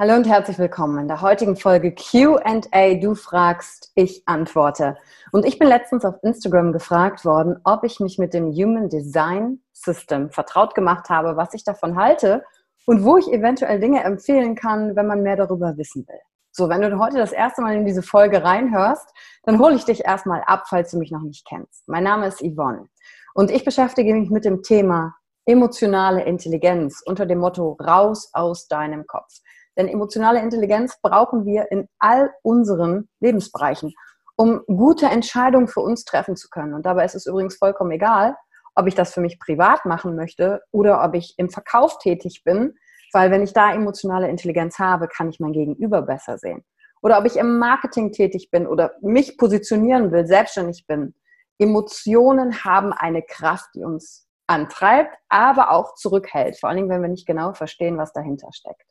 Hallo und herzlich willkommen in der heutigen Folge QA. Du fragst, ich antworte. Und ich bin letztens auf Instagram gefragt worden, ob ich mich mit dem Human Design System vertraut gemacht habe, was ich davon halte und wo ich eventuell Dinge empfehlen kann, wenn man mehr darüber wissen will. So, wenn du heute das erste Mal in diese Folge reinhörst, dann hole ich dich erstmal ab, falls du mich noch nicht kennst. Mein Name ist Yvonne und ich beschäftige mich mit dem Thema emotionale Intelligenz unter dem Motto raus aus deinem Kopf. Denn emotionale Intelligenz brauchen wir in all unseren Lebensbereichen, um gute Entscheidungen für uns treffen zu können. Und dabei ist es übrigens vollkommen egal, ob ich das für mich privat machen möchte oder ob ich im Verkauf tätig bin, weil wenn ich da emotionale Intelligenz habe, kann ich mein Gegenüber besser sehen. Oder ob ich im Marketing tätig bin oder mich positionieren will, selbstständig bin. Emotionen haben eine Kraft, die uns antreibt, aber auch zurückhält. Vor allen Dingen, wenn wir nicht genau verstehen, was dahinter steckt.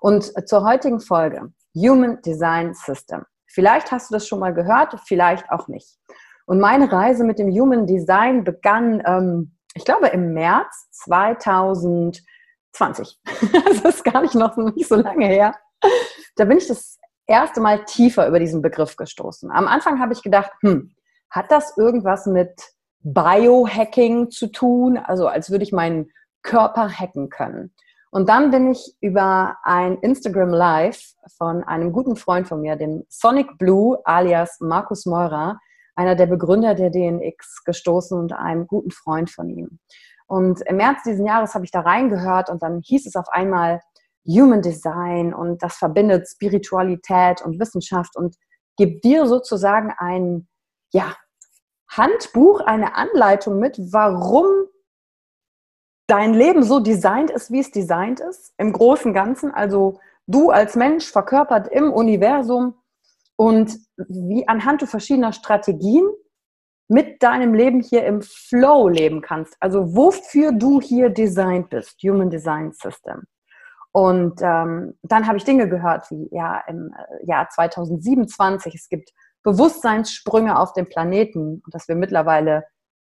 Und zur heutigen Folge, Human Design System. Vielleicht hast du das schon mal gehört, vielleicht auch nicht. Und meine Reise mit dem Human Design begann, ähm, ich glaube, im März 2020. das ist gar nicht noch nicht so lange her. Da bin ich das erste Mal tiefer über diesen Begriff gestoßen. Am Anfang habe ich gedacht, hm, hat das irgendwas mit Biohacking zu tun? Also als würde ich meinen Körper hacken können. Und dann bin ich über ein Instagram Live von einem guten Freund von mir, dem Sonic Blue alias Markus Meurer, einer der Begründer der DNX, gestoßen und einem guten Freund von ihm. Und im März diesen Jahres habe ich da reingehört und dann hieß es auf einmal Human Design und das verbindet Spiritualität und Wissenschaft und gibt dir sozusagen ein ja, Handbuch, eine Anleitung mit, warum dein Leben so designt ist, wie es designt ist, im großen Ganzen, also du als Mensch verkörpert im Universum und wie anhand verschiedener Strategien mit deinem Leben hier im Flow leben kannst. Also wofür du hier designt bist, Human Design System. Und ähm, dann habe ich Dinge gehört wie ja im äh, Jahr 2027 es gibt Bewusstseinssprünge auf dem Planeten dass wir mittlerweile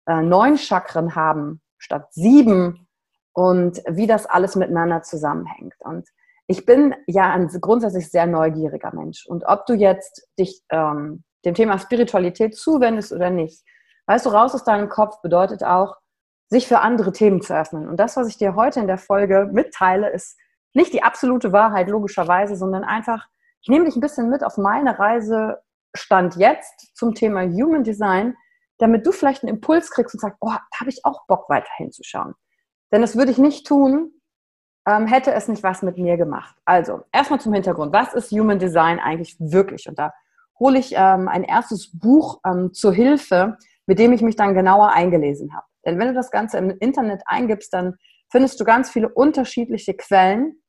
äh, neun Chakren haben statt sieben und wie das alles miteinander zusammenhängt. Und ich bin ja ein grundsätzlich sehr neugieriger Mensch. Und ob du jetzt dich ähm, dem Thema Spiritualität zuwendest oder nicht, weißt du, raus aus deinem Kopf bedeutet auch, sich für andere Themen zu öffnen. Und das, was ich dir heute in der Folge mitteile, ist nicht die absolute Wahrheit, logischerweise, sondern einfach, ich nehme dich ein bisschen mit auf meine Reise Stand jetzt zum Thema Human Design, damit du vielleicht einen Impuls kriegst und sagst, oh, da habe ich auch Bock, weiter hinzuschauen. Denn das würde ich nicht tun, ähm, hätte es nicht was mit mir gemacht. Also, erstmal zum Hintergrund. Was ist Human Design eigentlich wirklich? Und da hole ich ähm, ein erstes Buch ähm, zur Hilfe, mit dem ich mich dann genauer eingelesen habe. Denn wenn du das Ganze im Internet eingibst, dann findest du ganz viele unterschiedliche Quellen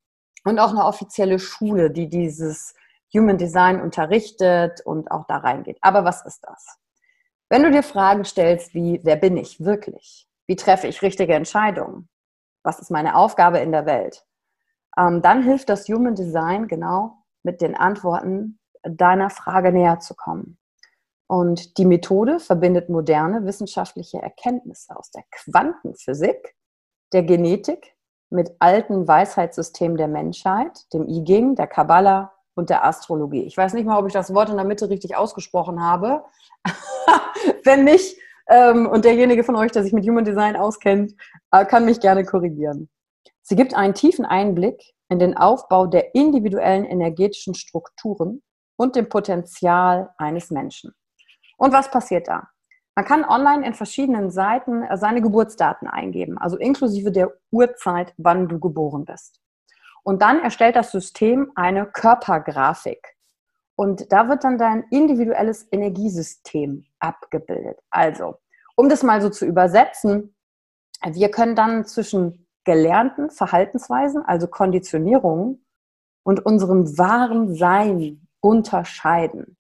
und auch eine offizielle Schule, die dieses Human Design unterrichtet und auch da reingeht. Aber was ist das? Wenn du dir Fragen stellst wie, wer bin ich wirklich? Wie treffe ich richtige Entscheidungen? Was ist meine Aufgabe in der Welt? Ähm, dann hilft das Human Design genau mit den Antworten deiner Frage näher zu kommen. Und die Methode verbindet moderne wissenschaftliche Erkenntnisse aus der Quantenphysik, der Genetik mit alten Weisheitssystemen der Menschheit, dem I Ging, der Kabbala und der Astrologie. Ich weiß nicht mal, ob ich das Wort in der Mitte richtig ausgesprochen habe. Wenn nicht, ähm, und derjenige von euch, der sich mit Human Design auskennt, äh, kann mich gerne korrigieren. Sie gibt einen tiefen Einblick in den Aufbau der individuellen energetischen Strukturen und dem Potenzial eines Menschen. Und was passiert da? Man kann online in verschiedenen Seiten äh, seine Geburtsdaten eingeben, also inklusive der Uhrzeit, wann du geboren bist. Und dann erstellt das System eine Körpergrafik. Und da wird dann dein individuelles Energiesystem abgebildet. Also, um das mal so zu übersetzen, wir können dann zwischen gelernten Verhaltensweisen, also Konditionierungen, und unserem wahren Sein unterscheiden.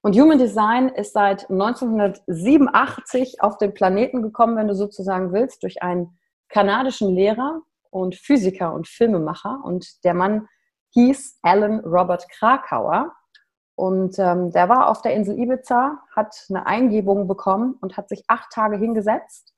Und Human Design ist seit 1987 auf den Planeten gekommen, wenn du sozusagen willst, durch einen kanadischen Lehrer und Physiker und Filmemacher. Und der Mann hieß Alan Robert Krakauer. Und ähm, der war auf der Insel Ibiza, hat eine Eingebung bekommen und hat sich acht Tage hingesetzt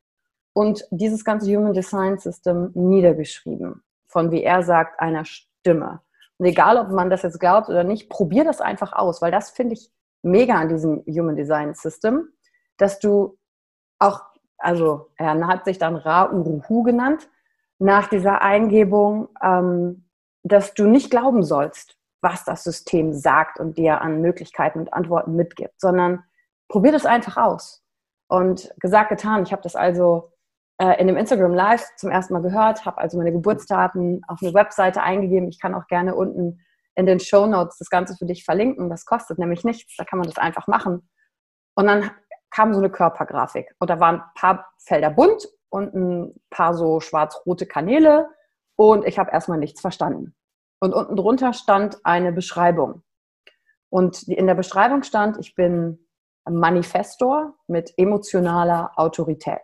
und dieses ganze Human Design System niedergeschrieben. Von, wie er sagt, einer Stimme. Und egal, ob man das jetzt glaubt oder nicht, probier das einfach aus, weil das finde ich mega an diesem Human Design System, dass du auch, also er hat sich dann Ra Uruhu genannt, nach dieser Eingebung, ähm, dass du nicht glauben sollst, was das System sagt und dir an Möglichkeiten und Antworten mitgibt, sondern probier das einfach aus. Und gesagt, getan. Ich habe das also äh, in dem Instagram Live zum ersten Mal gehört, habe also meine Geburtsdaten auf eine Webseite eingegeben. Ich kann auch gerne unten in den Show Notes das Ganze für dich verlinken. Das kostet nämlich nichts. Da kann man das einfach machen. Und dann kam so eine Körpergrafik. Und da waren ein paar Felder bunt und ein paar so schwarz-rote Kanäle. Und ich habe erstmal nichts verstanden. Und unten drunter stand eine Beschreibung. Und in der Beschreibung stand, ich bin Manifestor mit emotionaler Autorität.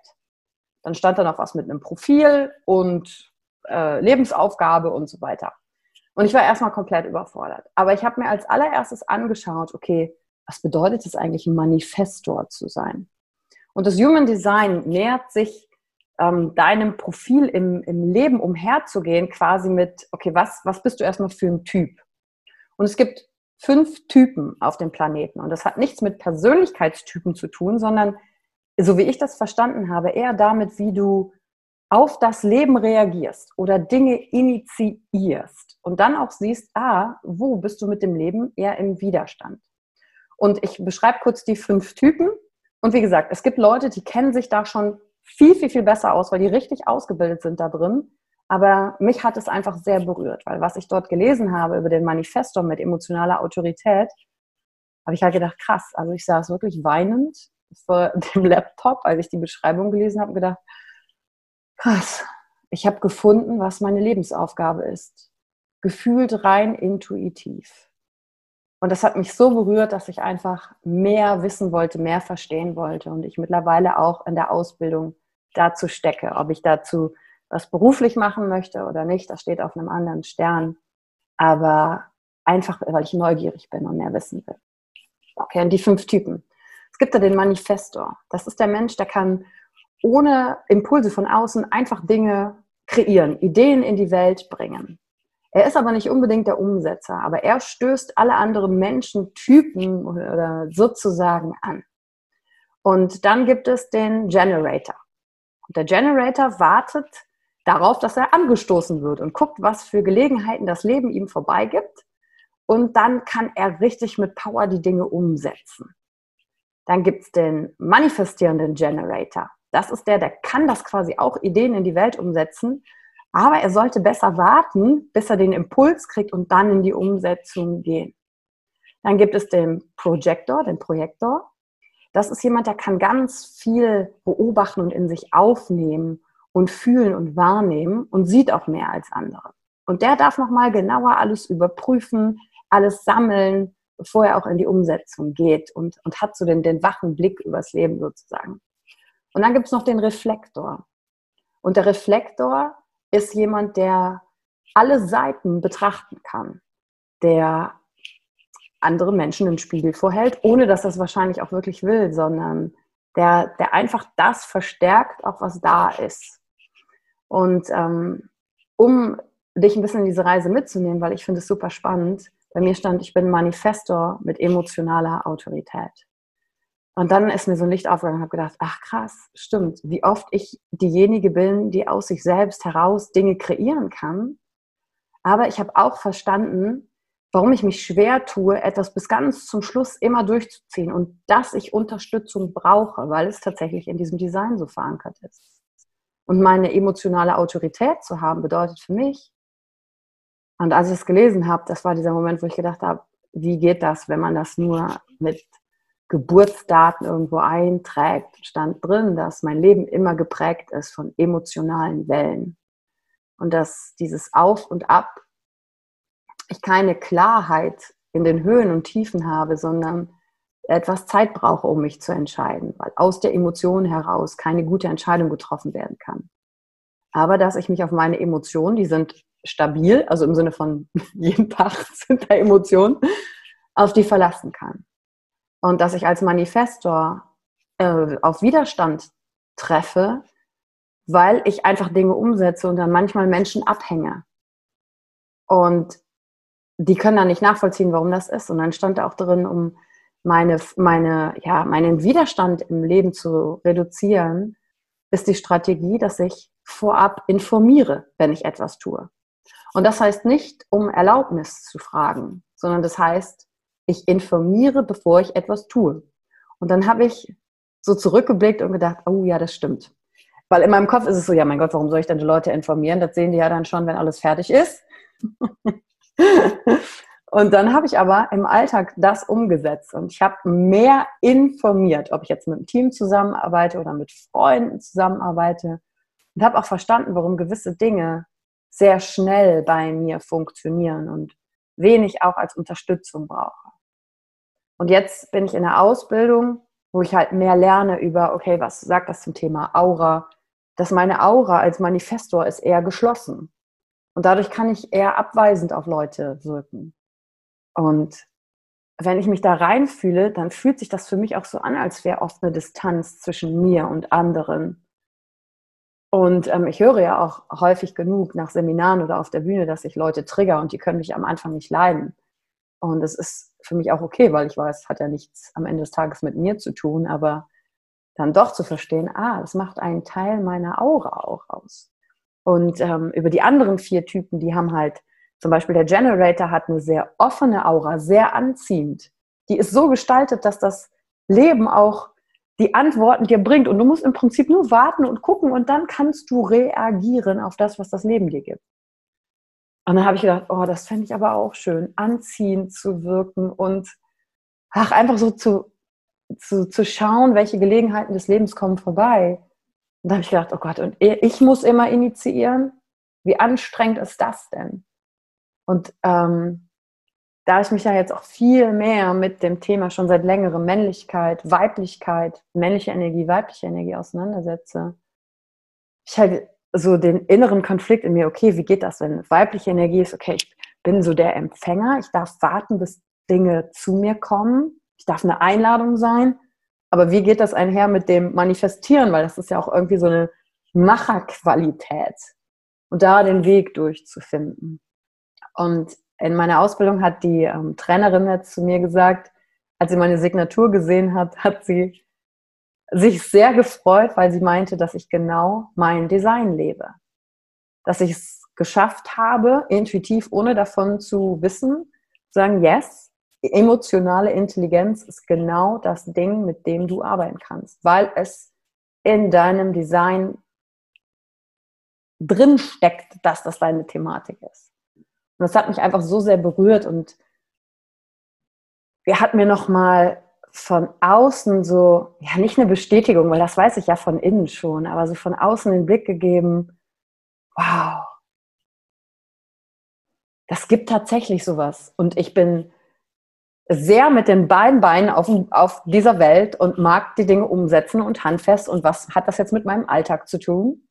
Dann stand da noch was mit einem Profil und äh, Lebensaufgabe und so weiter. Und ich war erstmal komplett überfordert. Aber ich habe mir als allererstes angeschaut, okay, was bedeutet es eigentlich, ein Manifestor zu sein? Und das Human Design nähert sich ähm, deinem Profil im, im Leben umherzugehen, quasi mit, okay, was, was bist du erstmal für ein Typ? Und es gibt fünf Typen auf dem Planeten. Und das hat nichts mit Persönlichkeitstypen zu tun, sondern, so wie ich das verstanden habe, eher damit, wie du auf das Leben reagierst oder Dinge initiierst und dann auch siehst, ah, wo bist du mit dem Leben eher im Widerstand. Und ich beschreibe kurz die fünf Typen. Und wie gesagt, es gibt Leute, die kennen sich da schon viel, viel, viel besser aus, weil die richtig ausgebildet sind da drin. Aber mich hat es einfach sehr berührt, weil was ich dort gelesen habe über den Manifesto mit emotionaler Autorität, habe ich halt gedacht, krass. Also ich saß wirklich weinend vor dem Laptop, als ich die Beschreibung gelesen habe, gedacht, krass, ich habe gefunden, was meine Lebensaufgabe ist. Gefühlt rein intuitiv. Und das hat mich so berührt, dass ich einfach mehr wissen wollte, mehr verstehen wollte und ich mittlerweile auch in der Ausbildung dazu stecke. Ob ich dazu was beruflich machen möchte oder nicht, das steht auf einem anderen Stern. Aber einfach, weil ich neugierig bin und mehr wissen will. Okay, und die fünf Typen. Es gibt da den Manifestor. Das ist der Mensch, der kann ohne Impulse von außen einfach Dinge kreieren, Ideen in die Welt bringen. Er ist aber nicht unbedingt der Umsetzer, aber er stößt alle anderen Menschentypen oder sozusagen an. Und dann gibt es den Generator. Der Generator wartet darauf, dass er angestoßen wird und guckt, was für Gelegenheiten das Leben ihm vorbeigibt. Und dann kann er richtig mit Power die Dinge umsetzen. Dann gibt es den manifestierenden Generator. Das ist der, der kann das quasi auch Ideen in die Welt umsetzen, aber er sollte besser warten, bis er den Impuls kriegt und dann in die Umsetzung gehen. Dann gibt es den Projector, den Projektor. Das ist jemand, der kann ganz viel beobachten und in sich aufnehmen und fühlen und wahrnehmen und sieht auch mehr als andere. Und der darf nochmal genauer alles überprüfen, alles sammeln, bevor er auch in die Umsetzung geht und, und hat so den, den wachen Blick übers Leben sozusagen. Und dann gibt es noch den Reflektor. Und der Reflektor ist jemand, der alle Seiten betrachten kann, der andere Menschen im Spiegel vorhält, ohne dass das wahrscheinlich auch wirklich will, sondern der, der einfach das verstärkt, auch was da ist. Und ähm, um dich ein bisschen in diese Reise mitzunehmen, weil ich finde es super spannend, bei mir stand, ich bin Manifestor mit emotionaler Autorität. Und dann ist mir so ein Licht aufgegangen und habe gedacht, ach krass, stimmt, wie oft ich diejenige bin, die aus sich selbst heraus Dinge kreieren kann. Aber ich habe auch verstanden, warum ich mich schwer tue, etwas bis ganz zum Schluss immer durchzuziehen und dass ich Unterstützung brauche, weil es tatsächlich in diesem Design so verankert ist. Und meine emotionale Autorität zu haben, bedeutet für mich, und als ich es gelesen habe, das war dieser Moment, wo ich gedacht habe, wie geht das, wenn man das nur mit Geburtsdaten irgendwo einträgt, stand drin, dass mein Leben immer geprägt ist von emotionalen Wellen. Und dass dieses Auf und Ab ich keine Klarheit in den Höhen und Tiefen habe, sondern etwas Zeit brauche, um mich zu entscheiden, weil aus der Emotion heraus keine gute Entscheidung getroffen werden kann. Aber dass ich mich auf meine Emotionen, die sind stabil, also im Sinne von jeden Tag sind da Emotionen, auf die verlassen kann. Und dass ich als Manifestor äh, auf Widerstand treffe, weil ich einfach Dinge umsetze und dann manchmal Menschen abhänge. Und die können dann nicht nachvollziehen, warum das ist. Und dann stand da auch drin, um meine, meine, ja, meinen Widerstand im Leben zu reduzieren, ist die Strategie, dass ich vorab informiere, wenn ich etwas tue. Und das heißt nicht, um Erlaubnis zu fragen, sondern das heißt, ich informiere, bevor ich etwas tue. Und dann habe ich so zurückgeblickt und gedacht, oh ja, das stimmt. Weil in meinem Kopf ist es so, ja, mein Gott, warum soll ich denn die Leute informieren? Das sehen die ja dann schon, wenn alles fertig ist. und dann habe ich aber im Alltag das umgesetzt und ich habe mehr informiert, ob ich jetzt mit einem Team zusammenarbeite oder mit Freunden zusammenarbeite und habe auch verstanden, warum gewisse Dinge sehr schnell bei mir funktionieren und wenig auch als Unterstützung brauche. Und jetzt bin ich in der Ausbildung, wo ich halt mehr lerne über, okay, was sagt das zum Thema Aura? Dass meine Aura als Manifestor ist eher geschlossen. Und dadurch kann ich eher abweisend auf Leute wirken. Und wenn ich mich da reinfühle, dann fühlt sich das für mich auch so an, als wäre oft eine Distanz zwischen mir und anderen. Und ähm, ich höre ja auch häufig genug nach Seminaren oder auf der Bühne, dass ich Leute trigger und die können mich am Anfang nicht leiden. Und das ist für mich auch okay, weil ich weiß, es hat ja nichts am Ende des Tages mit mir zu tun, aber dann doch zu verstehen, ah, das macht einen Teil meiner Aura auch aus. Und ähm, über die anderen vier Typen, die haben halt, zum Beispiel der Generator hat eine sehr offene Aura, sehr anziehend. Die ist so gestaltet, dass das Leben auch die Antworten dir bringt. Und du musst im Prinzip nur warten und gucken und dann kannst du reagieren auf das, was das Leben dir gibt. Und dann habe ich gedacht, oh, das fände ich aber auch schön, anziehend zu wirken und ach, einfach so zu, zu, zu schauen, welche Gelegenheiten des Lebens kommen vorbei. Und da habe ich gedacht, oh Gott, und ich muss immer initiieren? Wie anstrengend ist das denn? Und ähm, da ich mich ja jetzt auch viel mehr mit dem Thema schon seit längerem Männlichkeit, Weiblichkeit, männliche Energie, weibliche Energie auseinandersetze, ich halt so den inneren Konflikt in mir, okay, wie geht das, wenn weibliche Energie ist, okay, ich bin so der Empfänger, ich darf warten, bis Dinge zu mir kommen, ich darf eine Einladung sein, aber wie geht das einher mit dem Manifestieren, weil das ist ja auch irgendwie so eine Macherqualität und da den Weg durchzufinden. Und in meiner Ausbildung hat die ähm, Trainerin jetzt zu mir gesagt, als sie meine Signatur gesehen hat, hat sie sich sehr gefreut, weil sie meinte, dass ich genau mein Design lebe. Dass ich es geschafft habe, intuitiv, ohne davon zu wissen, zu sagen, yes, emotionale Intelligenz ist genau das Ding, mit dem du arbeiten kannst, weil es in deinem Design drin steckt, dass das deine Thematik ist. Und das hat mich einfach so sehr berührt und er hat mir nochmal von außen so, ja, nicht eine Bestätigung, weil das weiß ich ja von innen schon, aber so von außen den Blick gegeben, wow, das gibt tatsächlich sowas. Und ich bin sehr mit den beiden Beinen auf, auf dieser Welt und mag die Dinge umsetzen und handfest. Und was hat das jetzt mit meinem Alltag zu tun?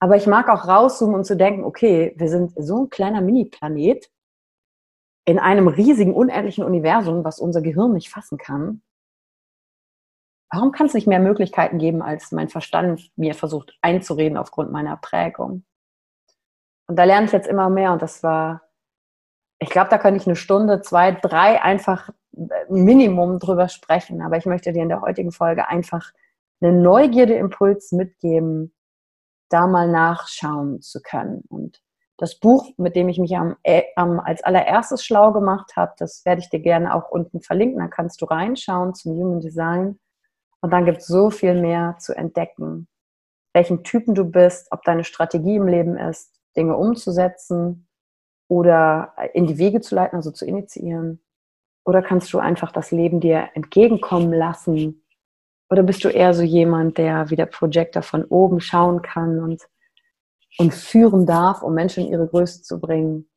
Aber ich mag auch rauszoomen und zu denken, okay, wir sind so ein kleiner Mini-Planet in einem riesigen, unendlichen Universum, was unser Gehirn nicht fassen kann. Warum kann es nicht mehr Möglichkeiten geben, als mein Verstand mir versucht einzureden aufgrund meiner Prägung? Und da lerne ich jetzt immer mehr und das war ich glaube, da könnte ich eine Stunde, zwei, drei einfach äh, Minimum drüber sprechen. Aber ich möchte dir in der heutigen Folge einfach einen Neugierdeimpuls mitgeben, da mal nachschauen zu können. Und das Buch, mit dem ich mich am, äh, am, als allererstes schlau gemacht habe, das werde ich dir gerne auch unten verlinken. Da kannst du reinschauen zum Human Design. Und dann gibt es so viel mehr zu entdecken. Welchen Typen du bist, ob deine Strategie im Leben ist, Dinge umzusetzen, oder in die Wege zu leiten, also zu initiieren? Oder kannst du einfach das Leben dir entgegenkommen lassen? Oder bist du eher so jemand, der wie der Projector von oben schauen kann und, und führen darf, um Menschen in ihre Größe zu bringen?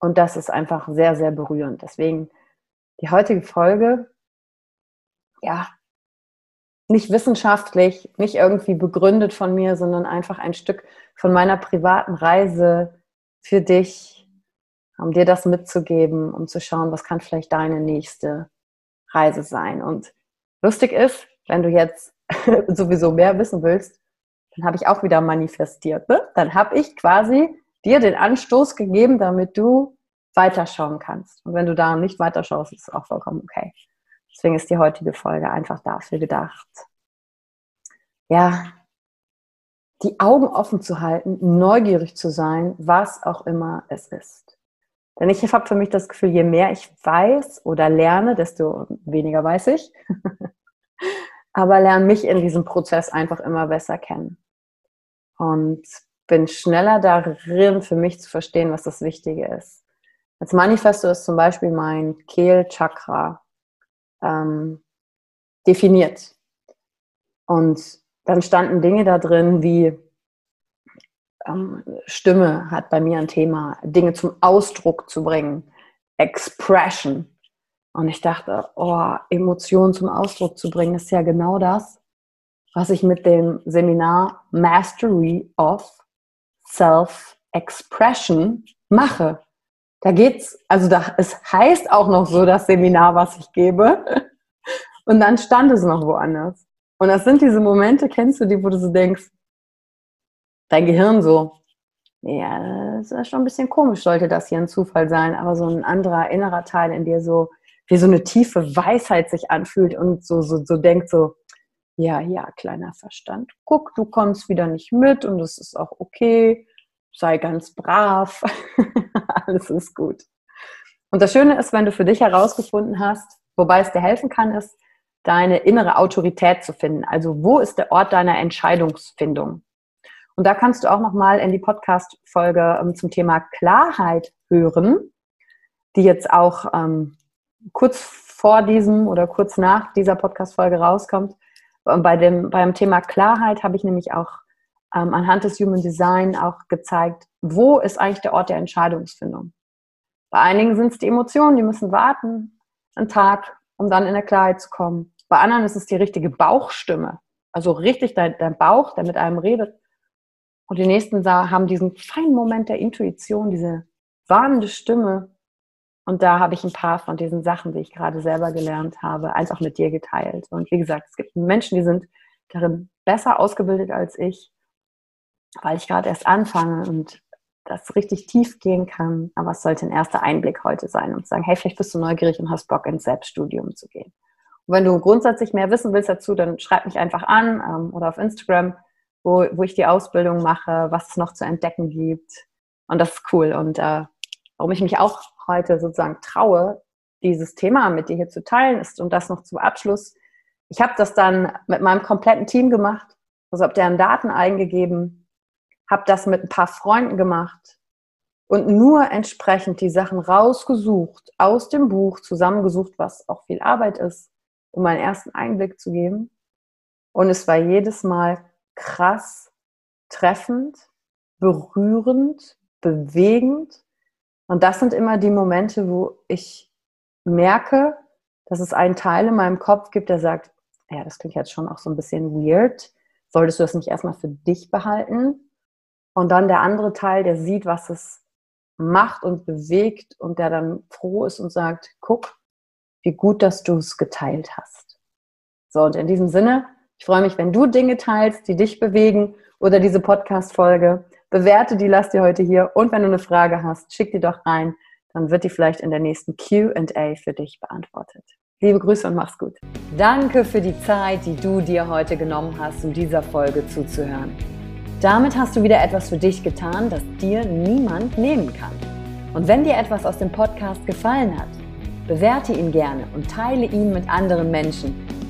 Und das ist einfach sehr, sehr berührend. Deswegen die heutige Folge, ja, nicht wissenschaftlich, nicht irgendwie begründet von mir, sondern einfach ein Stück von meiner privaten Reise für dich, um dir das mitzugeben, um zu schauen, was kann vielleicht deine nächste Reise sein. Und lustig ist, wenn du jetzt sowieso mehr wissen willst, dann habe ich auch wieder manifestiert. Ne? Dann habe ich quasi dir den Anstoß gegeben, damit du weiterschauen kannst. Und wenn du da nicht weiterschaust, ist es auch vollkommen okay. Deswegen ist die heutige Folge einfach dafür gedacht. Ja, die Augen offen zu halten, neugierig zu sein, was auch immer es ist. Denn ich habe für mich das Gefühl, je mehr ich weiß oder lerne, desto weniger weiß ich. Aber lerne mich in diesem Prozess einfach immer besser kennen. Und bin schneller darin, für mich zu verstehen, was das Wichtige ist. Als Manifesto ist zum Beispiel mein Kehlchakra ähm, definiert. Und dann standen Dinge da drin wie Stimme hat bei mir ein Thema, Dinge zum Ausdruck zu bringen, Expression. Und ich dachte, oh, Emotionen zum Ausdruck zu bringen, ist ja genau das, was ich mit dem Seminar Mastery of Self-Expression mache. Da geht's, also da, es heißt auch noch so das Seminar, was ich gebe. Und dann stand es noch woanders. Und das sind diese Momente, kennst du die, wo du so denkst, dein Gehirn so, ja, das ist schon ein bisschen komisch, sollte das hier ein Zufall sein, aber so ein anderer innerer Teil in dir so, wie so eine tiefe Weisheit sich anfühlt und so, so, so denkt so, ja, ja, kleiner Verstand, guck, du kommst wieder nicht mit und es ist auch okay, sei ganz brav, alles ist gut. Und das Schöne ist, wenn du für dich herausgefunden hast, wobei es dir helfen kann, ist, deine innere Autorität zu finden. Also wo ist der Ort deiner Entscheidungsfindung? Und da kannst du auch nochmal in die Podcast-Folge ähm, zum Thema Klarheit hören, die jetzt auch ähm, kurz vor diesem oder kurz nach dieser Podcast-Folge rauskommt. Bei dem, beim Thema Klarheit habe ich nämlich auch ähm, anhand des Human Design auch gezeigt, wo ist eigentlich der Ort der Entscheidungsfindung. Bei einigen sind es die Emotionen, die müssen warten, einen Tag, um dann in der Klarheit zu kommen. Bei anderen ist es die richtige Bauchstimme, also richtig dein, dein Bauch, der mit einem redet. Und die nächsten haben diesen feinen Moment der Intuition, diese warnende Stimme. Und da habe ich ein paar von diesen Sachen, die ich gerade selber gelernt habe, einfach mit dir geteilt. Und wie gesagt, es gibt Menschen, die sind darin besser ausgebildet als ich, weil ich gerade erst anfange und das richtig tief gehen kann. Aber es sollte ein erster Einblick heute sein und sagen, hey, vielleicht bist du neugierig und hast Bock ins Selbststudium zu gehen. wenn du grundsätzlich mehr wissen willst dazu, dann schreib mich einfach an ähm, oder auf Instagram, wo, wo ich die Ausbildung mache, was es noch zu entdecken gibt. Und das ist cool. Und äh, warum ich mich auch heute sozusagen traue, dieses Thema mit dir hier zu teilen, ist und das noch zum Abschluss. Ich habe das dann mit meinem kompletten Team gemacht, also habe deren Daten eingegeben, habe das mit ein paar Freunden gemacht und nur entsprechend die Sachen rausgesucht, aus dem Buch zusammengesucht, was auch viel Arbeit ist, um einen ersten Einblick zu geben. Und es war jedes Mal krass, treffend, berührend, bewegend. Und das sind immer die Momente, wo ich merke, dass es einen Teil in meinem Kopf gibt, der sagt, ja, das klingt jetzt schon auch so ein bisschen weird. Solltest du das nicht erstmal für dich behalten? Und dann der andere Teil, der sieht, was es macht und bewegt und der dann froh ist und sagt, guck, wie gut, dass du es geteilt hast. So, und in diesem Sinne, ich freue mich, wenn du Dinge teilst, die dich bewegen oder diese Podcast-Folge. Bewerte die, lass dir heute hier. Und wenn du eine Frage hast, schick die doch rein. Dann wird die vielleicht in der nächsten QA für dich beantwortet. Liebe Grüße und mach's gut. Danke für die Zeit, die du dir heute genommen hast, um dieser Folge zuzuhören. Damit hast du wieder etwas für dich getan, das dir niemand nehmen kann. Und wenn dir etwas aus dem Podcast gefallen hat, bewerte ihn gerne und teile ihn mit anderen Menschen,